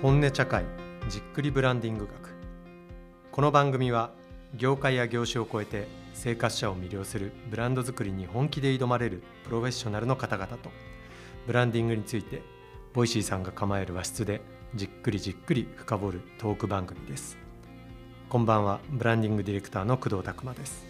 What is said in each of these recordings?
本音茶会じっくりブランディング学。この番組は業界や業種を超えて生活者を魅了するブランド作りに本気で挑まれるプロフェッショナルの方々とブランディングについてボイシーさんが構える和室でじっくりじっくり深掘るトーク番組です。こんばんはブランディングディレクターの工藤拓馬です。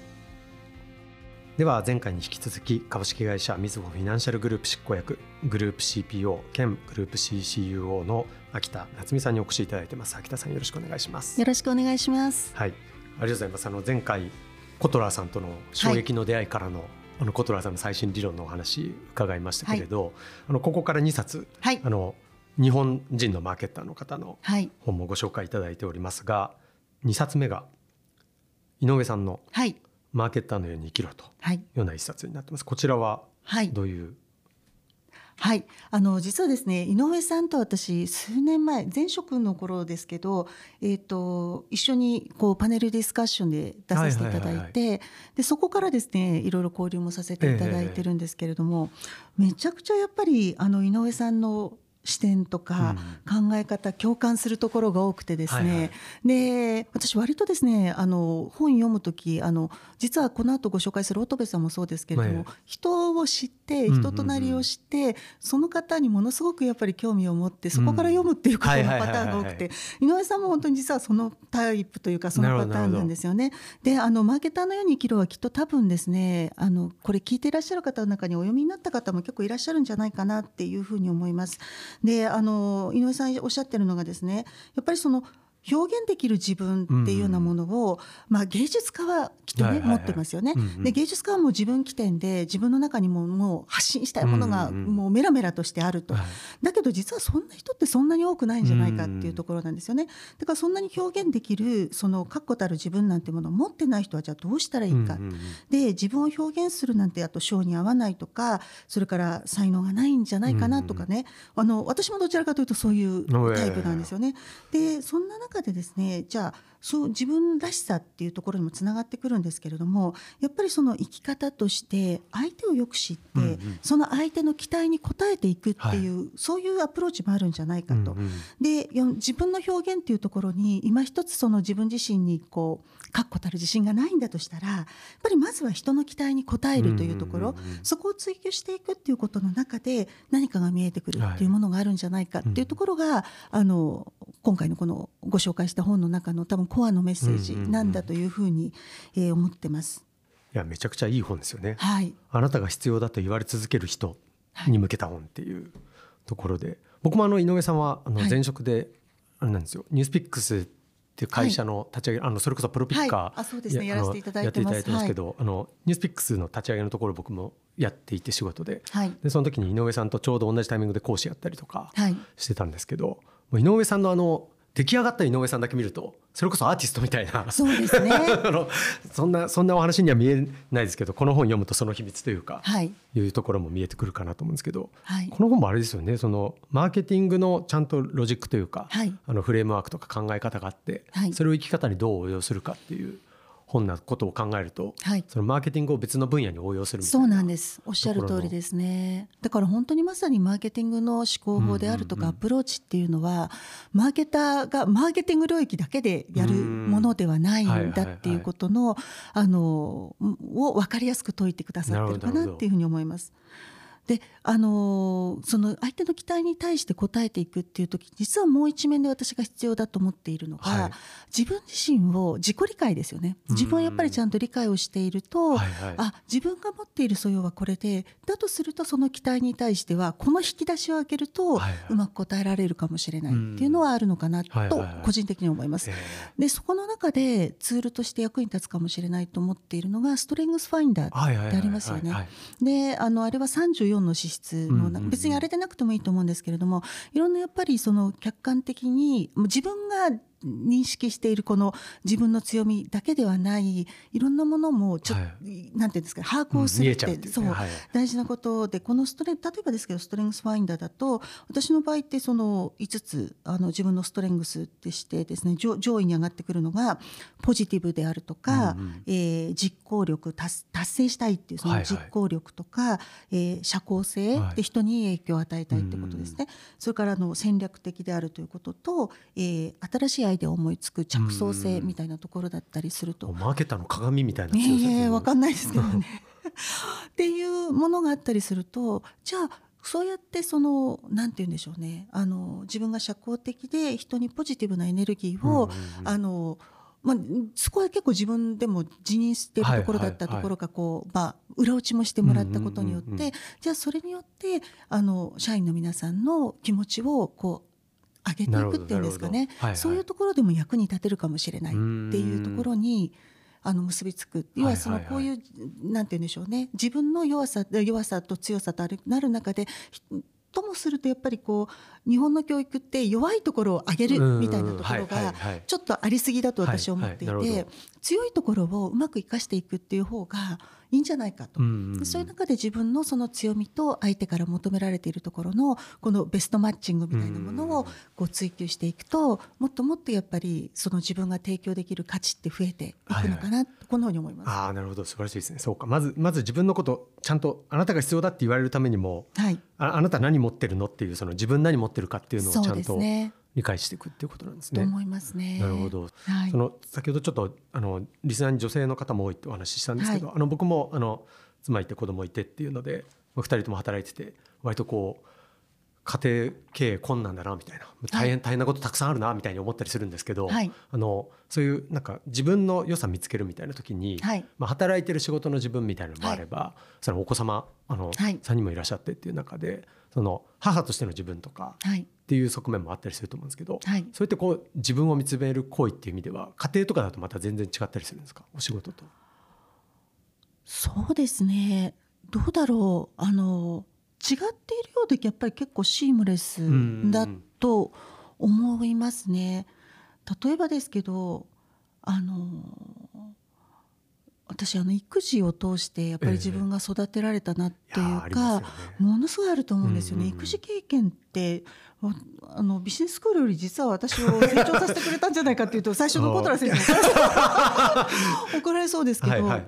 では前回に引き続き株式会社みずほフィナンシャルグループ執行役グループ CPO 兼グループ CCUO の秋田夏美さんにお越しいただいてます。秋田さんよろしくお願いします。よろしくお願いします。はい。ありがとうございます。あの前回コトラーさんとの衝撃の出会いからの、はい、あのコトラーさんの最新理論のお話伺いましたけれど、はい、あのここから2冊、はい、あの日本人のマーケッターの方の本もご紹介いただいておりますが、2冊目が井上さんの、はいマーケッターのように生きろと。い。うような一冊になってます。こちらはどういう、はい、あの実はですね井上さんと私数年前前職の頃ですけど、えーと、一緒にこうパネルディスカッションで出させていただいて、でそこからですねいろいろ交流もさせていただいてるんですけれども、えー、めちゃくちゃやっぱりあの井上さんの視点とか考え方、うん、共感するところが多くてですね、はいはい、で私割とですねあの本読む時あの実はこの後ご紹介する乙部さんもそうですけれども、人を知って人となりを知って、その方にものすごくやっぱり興味を持ってそこから読むっていう方のパターンが多くて井上さんも本当に実はそのタイプというかそのパターンなんですよね。であのマーケターのように生きるはきっと多分ですねあのこれ聞いていらっしゃる方の中にお読みになった方も結構いらっしゃるんじゃないかなっていうふうに思います。であの井上さんおっしゃってるのがですねやっぱりその表現できる自分っていうようなものを、うん、まあ、芸術家はきっとね、持ってますよね、で芸術家はもう自分起点で自分の中にももう発信したいものがもうメラメラとしてあると、だけど実はそんな人ってそんなに多くないんじゃないかっていうところなんですよね。だからそんなに表現できるその確固たる自分なんてものを持ってない人はじゃあどうしたらいいか、で自分を表現するなんてあと性に合わないとかそれから才能がないんじゃないかなとかね、あの私もどちらかというとそういうタイプなんですよね。でそんな中でですねじゃあそう自分らしさっていうところにもつながってくるんですけれどもやっぱりその生き方として相手をよく知って、うんうん、その相手の期待に応えていくっていう、はい、そういうアプローチもあるんじゃないかと。うんうん、で自分の表現っていうところに今一つその自分自身にこう確固たる自信がないんだとしたらやっぱりまずは人の期待に応えるというところ、そこを追求していくっていうことの中で何かが見えてくるっていうものがあるんじゃないかっていうところが、はい、あの今回のこのご紹介した本の中の多分コアのメッセージなんだというふうに、え思ってます。いやめちゃくちゃいい本ですよね、はい、あなたが必要だと言われ続ける人に向けた本っていうところで、はい、僕もあの井上さんはあの前職であれなんですよ、ニュースピックスっていう会社の立ち上げ、はい、あのそれこそプロピッカー、はい、あそうですね。やらせていただいてます。けど、あのニュースピックスの立ち上げのところ僕もやっていて仕事で,、でその時に井上さんとちょうど同じタイミングで講師やったりとかしてたんですけど、井上さんのあの出来上がった井上さんだけ見るとそれこそアーティストみたいな。そうですね。そんなそんなお話には見えないですけどこの本読むとその秘密というか、はい、いうところも見えてくるかなと思うんですけど、はい、この本もあれですよね。そのマーケティングのちゃんとロジックというか、はい、あのフレームワークとか考え方があって、それを生き方にどう応用するかっていう本なことを考えると、はい、そのマーケティングを別の分野に応用するそうなんです。おっしゃる通りですね。だから本当にまさにマーケティングの思考法であるとかアプローチっていうのはマーケターがマーケティング領域だけでやるものではないんだっていうことのあのを分かりやすく説いてくださってるかなっていうふうに思います。であのその相手の期待に対して応えていくっていう時実はもう一面で私が必要だと思っているのが、はい、自分自身を自己理解ですよね。自分はやっぱりちゃんと理解をしていると、はいはい、あ自分が持っている素養はこれでだとするとその期待に対してはこの引き出しを開けると、うまく答えられるかもしれないっていうのはあるのかなと個人的に思います。でそこの中でツールとして役に立つかもしれないと思っているのがストレングスファインダーってありますよね。であのあれは34の資質の、別にあれでなくてもいいと思うんですけれどもいろんなやっぱりその客観的に自分が認識しているこの自分の強みだけではないいろんなものもちょっと、はい、なんていうんですか把握をするって、うん、そう、はい、大事なことでこのストレ例えばですけどストレングスファインダーだと私の場合ってその5つあの自分のストレングスってしてですね上上位に上がってくるのがポジティブであるとか、うんうん、えー、実行力達成したいっていうその実行力とか、はいはい、えー、社交性で人に影響を与えたいってことですね。はい、それからの戦略的であるということと、えー、新しいアイデアを思いつく着想性みたいなところだったりすると。マーケターの鏡みたいな強さですね。わかんないですけどね。っていうものがあったりするとじゃあそうやってそのなんて言うんでしょうねあの自分が社交的で人にポジティブなエネルギーを、あのまあ、そこは結構自分でも辞任しているところだったところがこう、まあ、裏打ちもしてもらったことによって、じゃあそれによってあの社員の皆さんの気持ちをこう上げていくっていうんですかね、そういうところでも役に立てるかもしれないっていうところにあの結びつく。要はそのこういう、なんて言うんでしょうね。自分の弱さ弱さと強さとなる中でともするとやっぱりこう日本の教育って弱いところを上げるみたいなところがちょっとありすぎだと私は思っていて強いところをうまく生かしていくっていう方がいいんじゃないかと、そういう中で自分のその強みと相手から求められているところのこのベストマッチングみたいなものをこう追求していくともっともっとやっぱりその自分が提供できる価値って増えていくのかな、はいはい、このように思います。あなるほど。素晴らしいですね。そうか。まずまず自分のことちゃんとあなたが必要だって言われるためにも、はい、ああなた何持ってるのっていうその自分何持ってるかっていうのをちゃんと、ね、理解していくっていうことなんですね。と思いますね。なるほど。はい、その先ほどちょっとあのリスナーに女性の方も多いってお話ししたんですけど、はい、あの僕もあの妻いて子供いてっていうので2人とも働いてて割とこう家庭経営困難だなみたいな。大変大変なことたくさんあるなみたいに思ったりするんですけど、はい、あのそういうなんか自分の良さ見つけるみたいな時に、はい、まあ、働いてる仕事の自分みたいなのもあれば、はい、そのお子様あの、3人もいらっしゃってっていう中でその母としての自分とかっていう側面もあったりすると思うんですけど、そうやってこう自分を見つめる行為っていう意味では家庭とかだとまた全然違ったりするんですか？お仕事と。そうですね。どうだろう。あの違っているようでやっぱり結構シームレスだと思いますね。例えばですけどあの私あの育児を通してやっぱり自分が育てられたなっていうか、えーね、ものすごいあると思うんですよね。育児経験ってあのビジネススクールより実は私を成長させてくれたんじゃないかっていうと最初のコトラ先生に怒られそうですけど、はいはい、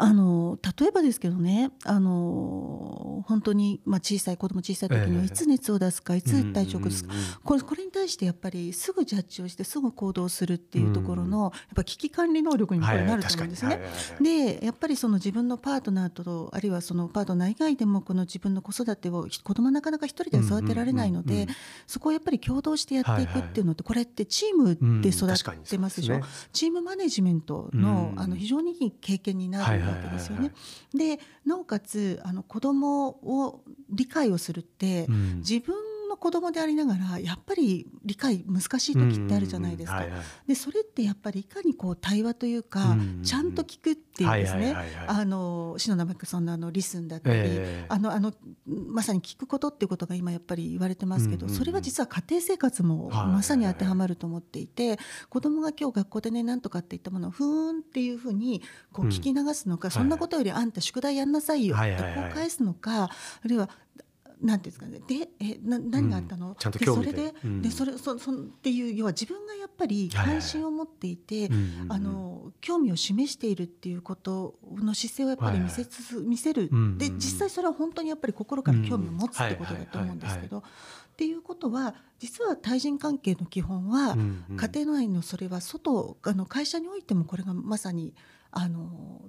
あの例えばですけどねあの本当に、まあ、小さい子供小さい時にはいつ熱を出すか、いつ体調を崩すか、これこれに対してやっぱりすぐジャッジをしてすぐ行動するっていうところの、やっぱ危機管理能力にもこれなると思うんですね。でやっぱりその自分のパートナーとあるいはそのパートナー以外でもこの自分の子育てを子供なかなか一人では育てられないので、そこをやっぱり共同してやっていくっていうのってこれってチームで育ってますでしょ？チームマネジメントのあの非常にいい経験になるわけですよね。でなおかつあの子供を理解をするって、うん、自分の子供でありながらやっぱり理解難しい時ってあるじゃないですか。でそれってやっぱりいかにこう対話というか、ちゃんと聞くっていうですね。あの篠田真紀さんのあのリスンだったり、えー、あのあのまさに聞くことっていうことが今やっぱり言われてますけど、それは実は家庭生活もまさに当てはまると思っていて、子供が今日学校でねなんとかって言ったものをふーんっていうふうにこう聞き流すのか、そんなことよりあんた宿題やんなさいよってこう返すのか、あるいはなんですかね。でえな何があったの、うん、ちゃんとそれでうん、でそれそそっていう要は自分がやっぱり関心を持っていて、あの興味を示しているっていうことの姿勢をやっぱり見せつつ、見せる、で実際それは本当にやっぱり心から興味を持つってことだと思うんですけど。っていうことは実は対人関係の基本は、家庭内のそれは外あの会社においてもこれがまさにあの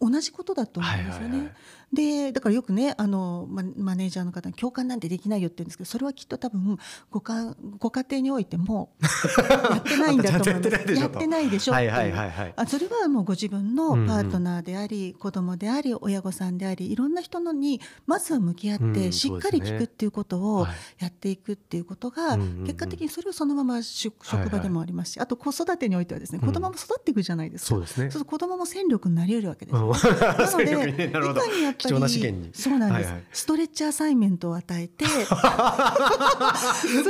同じことだと思うんですよね。はいはいはい、でだからよくねあのママネージャーの方に共感なんてできないよって言うんですけどそれはきっと多分ごかご家庭においても やってないんだと思います。やってないでしょはいはいはいはい、あそれはもうご自分のパートナーであり、うんうん、子供であり親御さんでありいろんな人のにまずは向き合ってしっかり聞くっていうことをやっていくっていうことが、結果的にそれをそのまま職場でもありますし、あと子育てにおいてはですね子供も育っていくじゃないですか。そうですね。そう子供も戦力になり得るわけです。なので、いかにやっぱ貴重な資り源に。そうなんです、はいはい。ストレッチアサイメントを与えて そ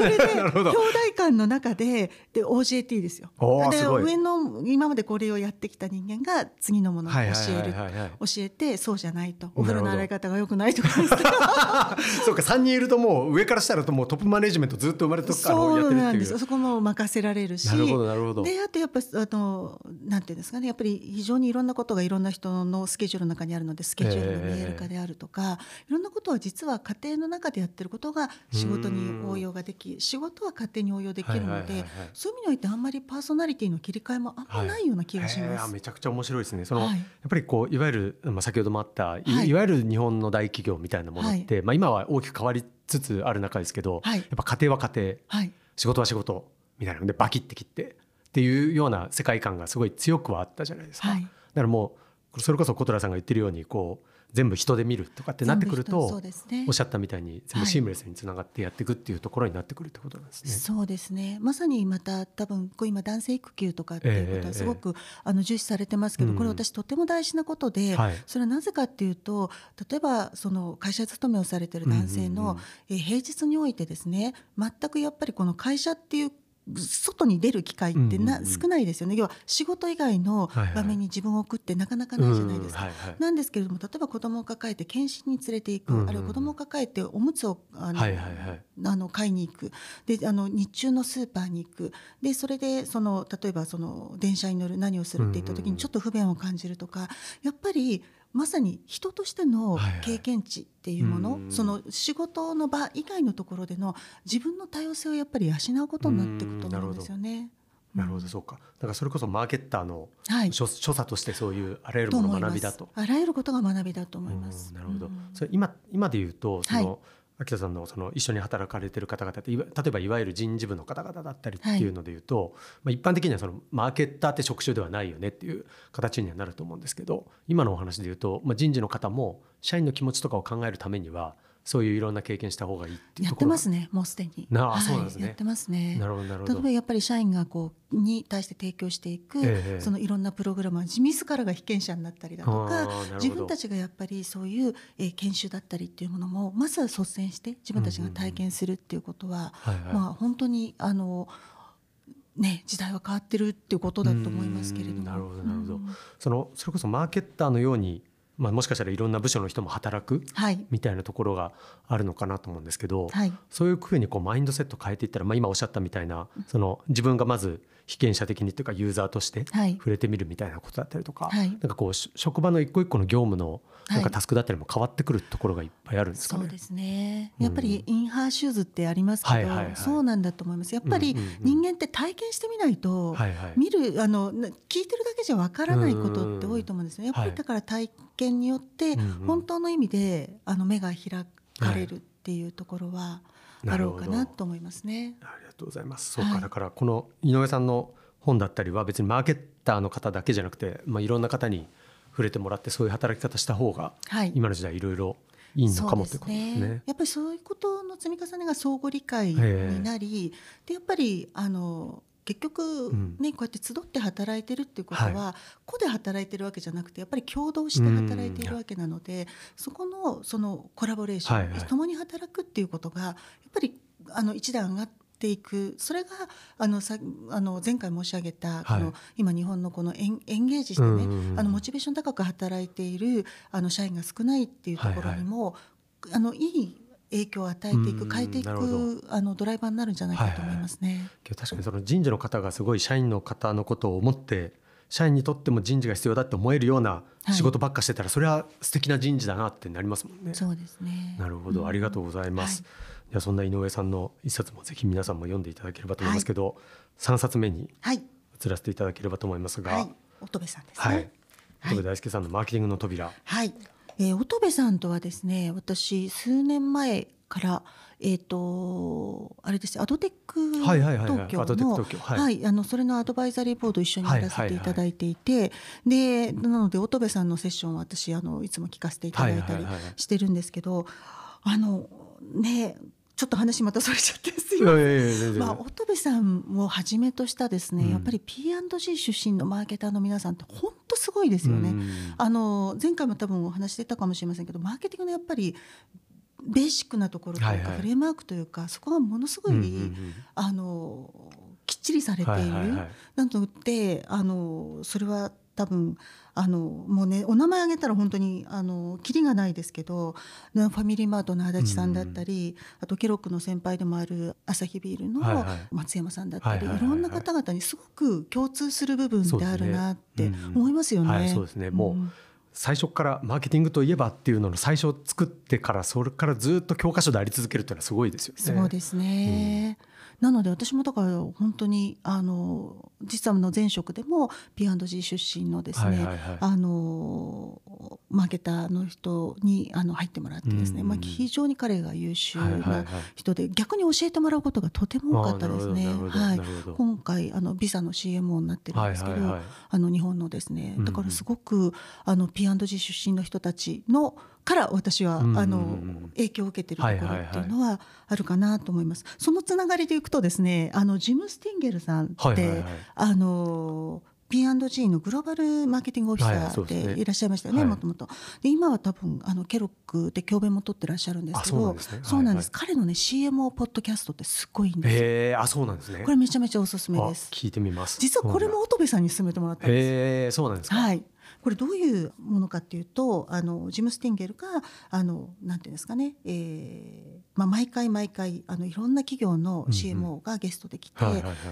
れで兄弟間の中でで OJT ですよ。で上の今までこれをやってきた人間が次のものを教えるはいはいはい。教えてそうじゃないと。お風呂の洗い方が良くないとか。そうか3人いるともう上からしたらともうトップマネジメントずっと生まれとくからそうなんです。そこも任せられるし。なるほどなるほど。であとやっぱあのなんていうんですかね。やっぱり非常にいろんなことがいろんな人のスケジュールの中にあるのでスケジュールの見える化であるとか、いろんなことは実は家庭の中でやってることが仕事に応用ができ仕事は家庭に応用できるので、はいはいはいはい。そういう意味においてあんまりパーソナリティの切り替えもあんまないような気がしへます。ー。めちゃくちゃ面白いですね。その、はい。やっぱりこういわゆるまあ先ほどもあったい,、はい。いわゆる日本の大企業みたいなものって、まあ今は大きく変わりつつある中ですけど、はい。やっぱ家庭は家庭、はい。仕事は仕事みたいなのでバキって切ってっていうような世界観がすごい強くはあったじゃないですか。はい。だからもうそれこそ小虎さんが言ってるようにこう全部人で見るとかってなってくるとね。おっしゃったみたいに全部シームレスにつながってやっていくっていうところになってくるってことなんですね。そうですね。まさにまた多分こう今男性育休とかっていうことええはすごく、あの重視されてますけど、うん。これ私とても大事なことで、はい。それはなぜかっていうと例えばその会社勤めをされてる男性の、うんうんうんえー平日においてですね全くやっぱりこの会社っていう外に出る機会ってな、少ないですよね。要は仕事以外の場面に自分を送ってなかなかないじゃないですか。なんですけれども例えば子供を抱えて検診に連れて行く、うんうんあるいは子供を抱えておむつをあの、はいはいはい。あの買いに行く。であの日中のスーパーに行く。でそれでその例えばその電車に乗る何をするって言った時にちょっと不便を感じるとか。やっぱりまさに人としてのはいはい経験値っていうもの、うんうんその仕事の場以外のところでの自分の多様性をやっぱり養うことになっていくと思うんですよね。なるほどそうか。だからそれこそマーケッターのはい所所作としてそういうあらゆるものの学びだと。あらゆることが学びだと思います。うんなるほど。うんそれ今今で言うとその、はい秋田さんのその一緒に働かれてる方々って例えばいわゆる人事部の方々だったりっていうので言うと、まあ一般的にはそのマーケッターって職種ではないよねっていう形にはなると思うんですけど、今のお話で言うと、まあ人事の方も社員の気持ちとかを考えるためにはそういういろんな経験した方がいいっていうやってますねもうすでに。なあはいそうなんですねやってますね。なるほどなるほど例えば。やっぱり社員がこうに対して提供していく、ええそのいろんなプログラムは自らが被験者になったりだとか自分たちがやっぱりそういう、えー研修だったりっていうものもまずは率先して自分たちが体験するっていうことは、まあ本当にあのね時代は変わってるっていうことだと思いますけれども。うんなるほどなるほどうんそのそれこそマーケッターのように、まあ、もしかしたらいろんな部署の人も働くはい。みたいなところがあるのかなと思うんですけど、はい。そういうふうにこうマインドセット変えていったら、まあ、今おっしゃったみたいなその自分がまず被験者的にというかユーザーとしてはい。触れてみるみたいなことだったりとか、はい。なんかこうし職場の一個一個の業務のなんはいかタスクだったりも変わってくるところがいっぱいあるんですかね。そうですね。うんやっぱりインハーシューズってありますけど、はいはいはいそうなんだと思います。やっぱり人間って体験してみないと、はいはい見るあのな聞いてるだけじゃわからないことって多いと思うんですね。やっぱはいりだから体験によって本当の意味であの目が開かれるっていうところはあろうかなと思いますね。ありがとうございます。そうか、はいだからこの井上さんの本だったりは別にマーケッターの方だけじゃなくて、まあ、いろんな方に触れてもらってそういう働き方した方がはい。今の時代いろいろいいのかもということですね。やっぱりそういうことの積み重ねが相互理解になり、でやっぱりあの結局ん。ね、こうやって集って働いてるっていうことは、個で働いてるわけじゃなくてやっぱり共同して働いているわけなので、そこのそのコラボレーション、はいはい。共に働くっていうことがやっぱりあの一段上がっていく。それがあのさあの前回申し上げたこの、はい今日本のこのエンエンゲージしてね、うんうんうんあのモチベーション高く働いているあの社員が少ないっていうところにも、あのいい影響を与えていうんく変えていくあのドライバーになるんじゃないかと思いますね。けど確かにその人事の方がすごい社員の方のことを思って社員にとっても人事が必要だって思えるような仕事ばっかしてたら、それは素敵な人事だなってなりますもんね。そうですね。なるほど、ありがとうございます。はいではそんな井上さんの一冊もぜひ皆さんも読んでいただければと思いますけど、三冊目にはい。移らせていただければと思いますが、はい。乙部さんですはい。ね。はい。乙部大輔さんのマーケティングの扉、はい、えー、乙部さんとはですね私数年前からえっ、とあれですアドテックはいはいはいはい。東京のはい。はい。あのそれのアドバイザリーボード一緒にやらせていただいていて、でなので乙部さんのセッションは私あのいつも聞かせていただいたりはいはいはいはい。してるんですけど、あのねちょっと話またそれちゃってすません。まあ乙部さんをはじめとしたですね、うん、やっぱり P&G 出身のマーケターの皆さんって本当すごいですよね。あの前回も多分お話してたかもしれませんけど、マーケティングのやっぱりベーシックなところというか、フレームワークというかそこがものすごい、あのきっちりされている、はいはいはい、なのであのそれは多分あのもうねお名前挙げたら本当にあのキリがないですけどファミリーマートの足立さんだったり、うん、あとケロックの先輩でもあるアサヒビールの松山さんだったり、いろんな方々にすごく共通する部分であるなって思いますよね。そうですね、もう、最初からマーケティングといえばっていうのの最初作ってからそれからずっと教科書であり続けるっていうのはすごいですよね。そうですね、うん、なので私もだから本当にあの実はの前職でも P&G 出身のですね、あのマーケターの人にあの入ってもらってですね、うん。うん、まあ、非常に彼が優秀な人で、逆に教えてもらうことがとても多かったですね。はい、今回あのビザの CMO になってるんですけど、あの日本のですねだからすごくあの P&G 出身の人たちのから私は、あの影響を受けてるところっていうのはあるかなと思います。そのつながりでいくとですねあのジム・スティンゲルさんって、はいはいはい、あの P&G のグローバルマーケティングオフィサーでいらっしゃいましたよねもともと。で今は多分あのケロックで教鞭も取ってらっしゃるんですけどそうなんです、彼のね CMO ポッドキャストってすごいんですへあそうなんですね。これめちゃめちゃおすすめです。聞いてみます。実はこれも乙部さんに勧めてもらったんですへそうなんですか。はいこれどういうものかっていうとあのジム・スティンゲルがあのなんていうんですかね、えーまあ、毎回毎回あのいろんな企業の CMO がゲストで来て、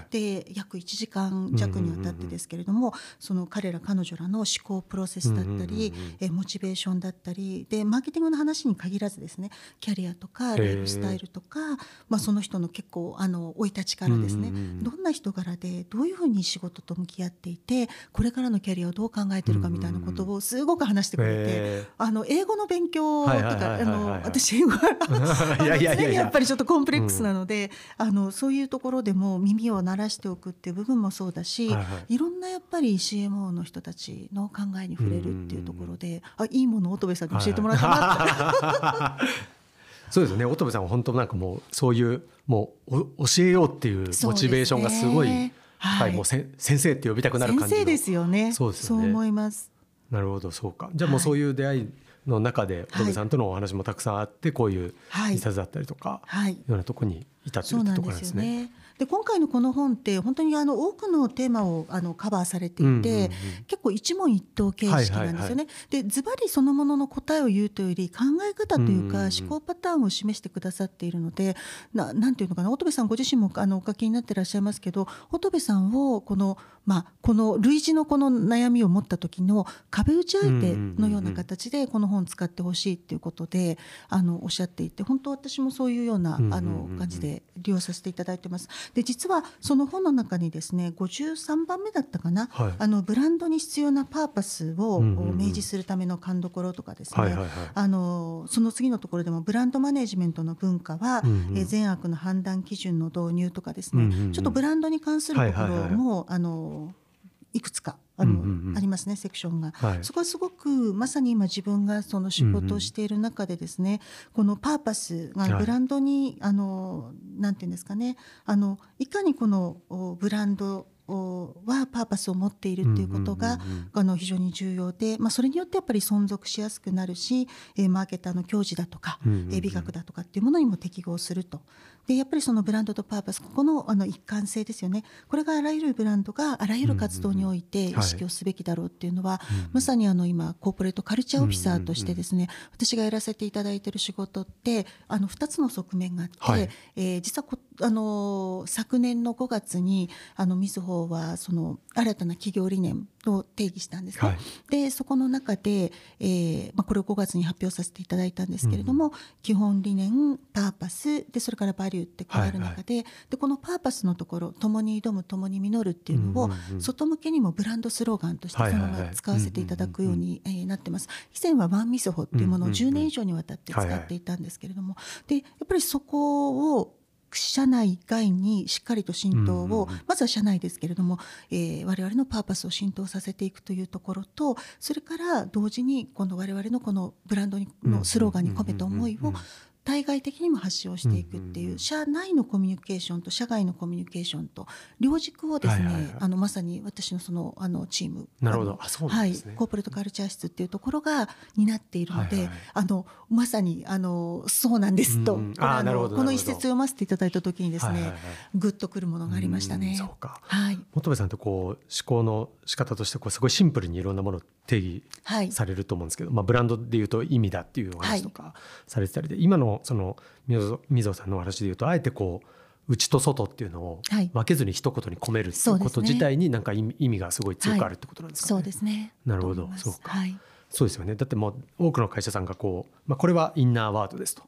で約1時間弱にわたってですけれども、その彼ら彼女らの思考プロセスだったり、えモチベーションだったりでマーケティングの話に限らずですねキャリアとかライフスタイルとか、まあ、その人の結構あの生い立ちからですね、どんな人柄でどういうふうに仕事と向き合っていてこれからのキャリアをどう考えてるかみたいなことをすごく話してくれて、あの英語の勉強とか、あの私英語はや っぱりちょっとコンプレックスなので、あのそういうところでも耳を鳴らしておくっていう部分もそうだし、いろんなやっぱり CMO の人たちの考えに触れるっていうところで、あいいものを乙部さんに教えてもらったなって。そうですね。乙部さんは本当なんかもうそういうもう教えようっていうモチベーションがすごいはい、もう先生って呼びたくなる感じ先生ですよね。そうですね。そう思います。なるほど。そうか。じゃあもうそういう出会いの中で乙部さんとのお話もたくさんあってこういうい。さつだったりとか、はい、ようなところに至っているところなんですね。で今回のこの本って本当にあの多くのテーマをあのカバーされていて、うんうんうん、結構一問一答形式なんですよね。でズバリそのものの答えを言うというより考え方というか、思考パターンを示してくださっているのでななんていうのかな。乙部さんご自身もあのお書きになってらっしゃいますけど乙部さんをこのまあ、この類似のこの悩みを持った時の壁打ち相手のような形でこの本を使ってほしいっていうことであのおっしゃっていて本当私もそういうようなあの感じで利用させていただいてます。で実はその本の中にですね53番目だったかな、はい、あのブランドに必要なパーパスを明示するための勘どころとかですね、あのその次のところでもブランドマネジメントの文化は、うんうん、え善悪の判断基準の導入とかですね、うんうんうん、ちょっとブランドに関するところも、あのいくつかあの、うんうんうん、ありますねセクションが、はい、そこはすごくまさに今自分がその仕事をしている中でですね、うんうん、このパーパスがブランドに、はい、あのなんていうんですかねあのいかにこのブランドはパーパスを持っているっていうことが、あの非常に重要で、まあ、それによってやっぱり存続しやすくなるし、えー、マーケターの教授だとか、えー、美学だとかっていうものにも適合すると。でやっぱりそのブランドとパーパスここのあの一貫性ですよね。これがあらゆるブランドがあらゆる活動において意識をすべきだろうっていうのは、まさにあの今コーポレートカルチャーオフィサーとしてですね、私がやらせていただいている仕事ってあの2つの側面があって、はい、えー、実はこあの昨年の5月にあのみずほはその新たな企業理念を定義したんですね。はい、でそこの中で、えーまあ、これを5月に発表させていただいたんですけれども、うん、基本理念パーパスでそれからバリューって変わる中ではいはい、でこのパーパスのところ「共に挑む共に実る」っていうのを、外向けにもブランドスローガンとしてそのまま使わせていただくようになってます。以前はワンミスホっていうものを10年以上にわたって使っていたんですけれども、でやっぱりそこを社内外にしっかりと浸透を、まずは社内ですけれども、えー、我々のパーパスを浸透させていくというところとそれから同時にこの我々のこのブランドのスローガンに込めた思いを対外的にも発信をしていくっていう,、社内のコミュニケーションと社外のコミュニケーションと両軸をですね、はいはいはい。あのまさに私のそのあのチーム。なるほど。あそうはい、コーポレートカルチャー室っていうところが担っているので、はいはい。あのまさにあのそうなんですと、うあのこの一節読ませていただいた時にですね、はいはいはい。グッとくるものがありましたうんね。そうか。はい、本部さんってこう思考の仕方としてこうすごいシンプルにいろんなものを定義はい、されると思うんですけど、まあ、ブランドでいうと意味だっていうお話とかされてたりで、今のその溝溝さんのお話でいうとあえてこう内と外っていうのをはい。分けずに一言に込めるっていうこと自体になんか意味がすごい強くあるってことなんですかね。そうですね。なるほど。そうか。はい、そうですよね。だってもう多くの会社さんがこう、まあ、これはインナーワードですと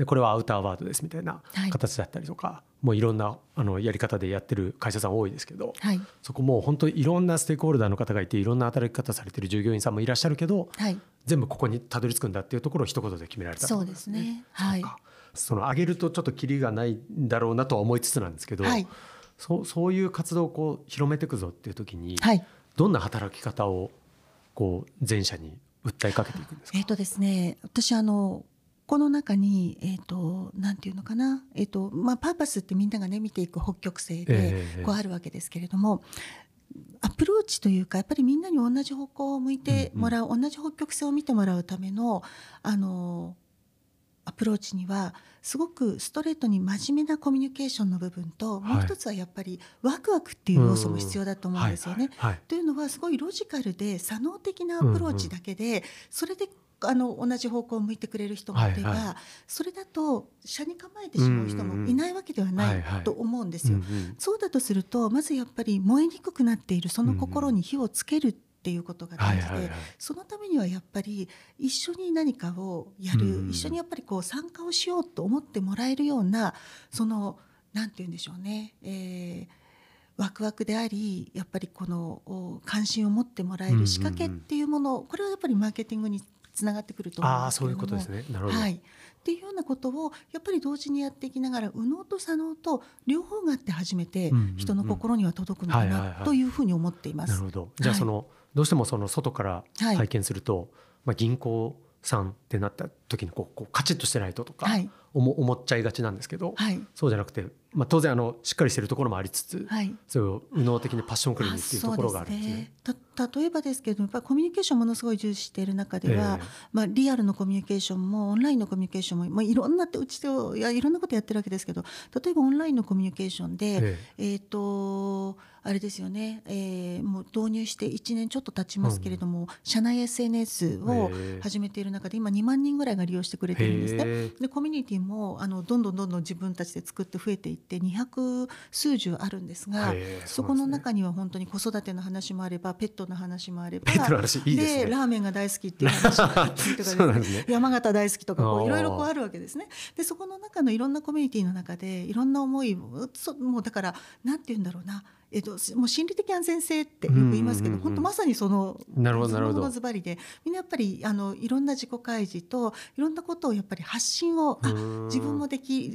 でこれはアウターワードですみたいなはい。形だったりとか、もういろんなあのやり方でやってる会社さん多いですけど、はい、そこもう本当にいろんなステークホルダーの方がいていろんな働き方されてる従業員さんもいらっしゃるけどはい、全部ここにたどり着くんだっていうところを一言で決められた。そうですね。はい、か。その上げるとちょっとキリがないんだろうなとは思いつつなんですけど、はい、そうそういう活動をこう広めていくぞっていう時に、はい。どんな働き方をこう全社に訴えかけていくんですか？えっ、とですね、私あのこの中にえっ、となんていうのかな、えっ、とまあパーパスってみんながね見ていく北極星でええこうあるわけですけれども。アプローチというかやっぱりみんなに同じ方向を向いてもらう、同じ北極星を見てもらうためのあのアプローチにはすごくストレートに真面目なコミュニケーションの部分と、もう一つはやっぱりワクワクっていう要素も必要だと思うんですよね。というのはすごいロジカルで左脳的なアプローチだけで、それであの同じ方向を向いてくれる人もいれば、あるいはそれだと斜に構えてしまう人もいないわけではないと思うんですよ。うんうん。そうだとするとまずやっぱり燃えにくくなっているその心に火をつけるっていうことが大事で、そのためにはやっぱり一緒に何かをやる、うん一緒にやっぱりこう参加をしようと思ってもらえるようなそのなんて言うんでしょうね、えーワクワクでありやっぱりこのお関心を持ってもらえる仕掛けっていうもの、これはやっぱりマーケティングにつながってくると思うんああですけれども。そういうことですね。なるほど、はい、っていうようなことをやっぱり同時にやっていきながら右脳と左脳と両方があって初めて人の心には届くのかはいはいはいなというふうに思っています。なるほど。じゃあその、どうしてもその外からはい。拝見すると、まあ、銀行さんってなった時にこうこうカチッとしてないととか、はい。思思っちゃいがちなんですけど、はい。そうじゃなくて、まあ、当然あのしっかりしてるところもありつつ、はい。そういう右脳的にパッションクリニックっていうところがあるんですね。すね。た例えばですけどやっぱりコミュニケーションものすごい重視している中では、ええ。まあ、リアルのコミュニケーションもオンラインのコミュニケーションも、まあ、いろんなってうちでいやいろんなことやってるわけですけど例えばオンラインのコミュニケーションで、ええ。ー、とあれですよね、えーもう導入して1年ちょっと経ちますけれども、社内 SNS を始めている中で今2万人ぐらいが利用してくれてるんですね。でコミュニティもあのどんどんどんどん自分たちで作って増えていって200数十あるんですがそこの中には本当に子育ての話もあればペットの話もあればペットの話いいですね。ラーメンが大好きっていう話も あったりとか。山形大好きとかいろいろこうあるわけですね。でそこの中のいろんなコミュニティの中でいろんな思いもうだからなんて言うんだろうな、えっと、もう心理的安全性ってよく言いますけど、本当まさにそのなるほどなるほど。ズバリでみんなやっぱりあのいろんな自己開示といろんなことをやっぱり発信をあ自分もでき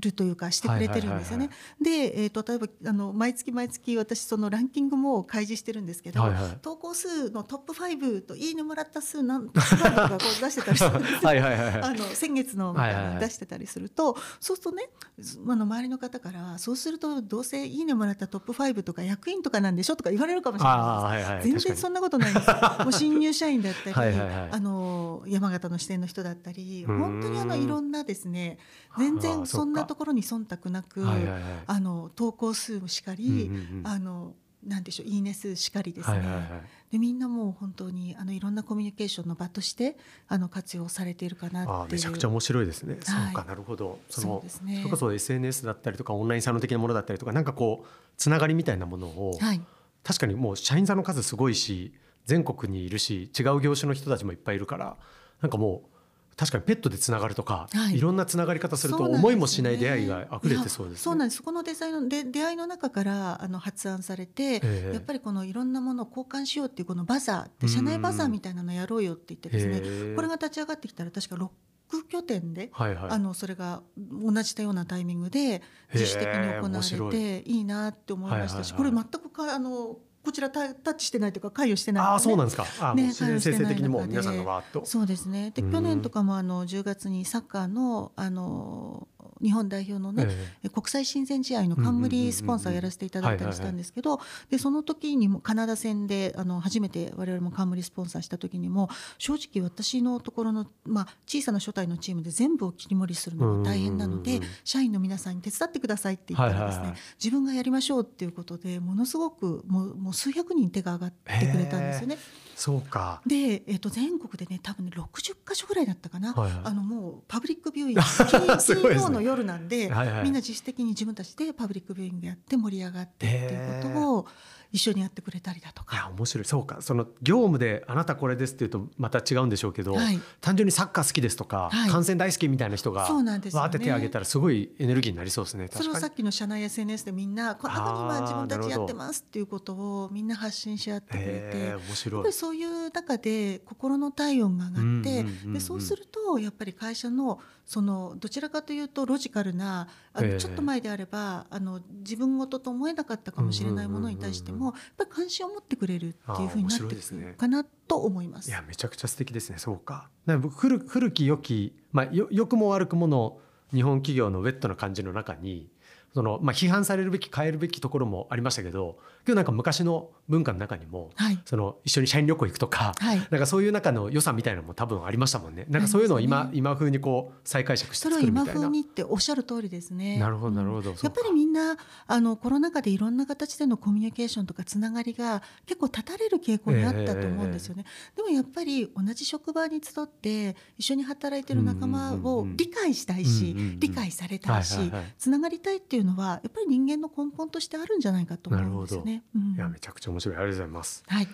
るというかしてくれてるんですよね。はいで、えー、と例えばあの毎月毎月私そのランキングも開示してるんですけど、はいはい。投稿数のトップ5といいねもらった数なんとかこう出してたりするんですよ。はいはいはいはい。あの先月のみたいなのはいはい。はい出してたりすると、そうするとねあの周りの方からそうするとどうせいいねもらったトップ5とか役員とかなんでしょとか言われるかもしれない。です。はいはい全然そんなことないんですよ。もう新入社員だったり、はいあの山形の支店の人だったり、本当にあのいろんなですね、全然そんなところに忖度なく、あの投稿数もしかり、あのなんでしょういいね数しかりですね。はいはいはいでみんなもう本当にあのいろんなコミュニケーションの場としてあの活用されているかなってめちゃくちゃ面白いですね。はいそうかなるほど。そのですねそれこそ SNS だったりとかオンラインサロン的なものだったりとかなんかこうつながりみたいなものを、はい確かにもう社員さんの数すごいし全国にいるし違う業種の人たちもいっぱいいるからなんかもう確かにペットでつながるとか、はいい、ろんなつながり方すると思いもしない出会いが溢れてそうですね。そうなんです。そこのデザインので出会いの中からあの発案されて、ええやっぱりこのいろんなものを交換しようっていうこのバザー社内バザーみたいなのやろうよって言ってですね、へえこれが立ち上がってきたら確か6拠点で。はいはい。あのそれが同じようなタイミングで自主的に行われていいなって思いましたし、これ全くかあのこちらタタッチしてないというか関与してない、ね、ああそうなんですか。あねもう自然生成的にもう皆さんがわーっと。そうですねでうん去年とかもあの10月にサッカーのあの日本代表のね、え国際親善試合の冠スポンサーやらせていただいたりしたんですけどでその時にもカナダ戦であの初めて我々も冠スポンサーした時にも正直私のところの、まあ、小さな初代のチームで全部を切り盛りするのも大変なので社員の皆さんに手伝ってくださいって言ったらですね、自分がやりましょうっていうことでものすごくもうもう数百人手が挙がってくれたんですよね。そうか。で、えっと全国でね多分ね60か所ぐらいだったかな、はいはい。あのもうパブリックビューイング 金曜の夜なんで、はいはい。みんな自主的に自分たちでパブリックビューイングやって盛り上がってっていうことを一緒にやってくれたりだといやか。面白い。そうか。その業務であなたこれですっていうとまた違うんでしょうけど、はい。単純にサッカー好きですとか、はい。観戦大好きみたいな人がそうなんですよね。わーって手を挙げたらすごいエネルギーになりそうですね。それをさっきの社内 SNS でみんなこんなふうに今自分たちやってますっていうことをみんな発信し合ってくれて面や白い。っぱりそういう中で心の体温が上がって、でそうするとやっぱり会社のそのどちらかというとロジカルなあええ。のちょっと前であればあの自分事と思えなかったかもしれないものに対してもやっぱり関心を持ってくれるっていうふうになってくるかなと思います。いやめちゃくちゃ素敵ですね。そうか。だから僕古古き良き、まあ、よ良くも悪くもの日本企業のウェットな感じの中にその、まあ、批判されるべき変えるべきところもありましたけど今日なんか昔の文化の中にもはい。その一緒に社員旅行行くとか、はい。なんかそういう中の良さみたいなのも多分ありましたもんね。なんかそういうのを今,、ね今風にこう再解釈してそれを今作るみたいな。風にっておっしゃる通りですね。なるほどなるほど。うんやっぱりみんなあのコロナ禍でいろんな形でのコミュニケーションとかつながりが結構断たれる傾向にあったと思うんですよね。でもやっぱり同じ職場に集って一緒に働いてる仲間を理解したいし、理解されたいし、つながりたいっていうのはやっぱり人間の根本としてあるんじゃないかと思うんですよね。うん。いやめちゃくちゃ面白いありがとうございます。はい、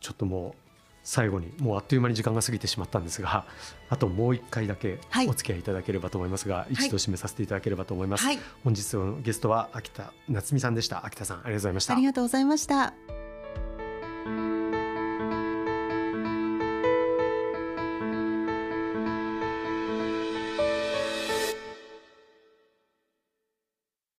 ちょっともう最後にもうあっという間に時間が過ぎてしまったんですがあともう一回だけはい。お付き合いいただければと思いますが、一度締めさせていただければと思います、はい、本日のゲストは秋田夏美さんでした。秋田さんありがとうございました。ありがとうございました。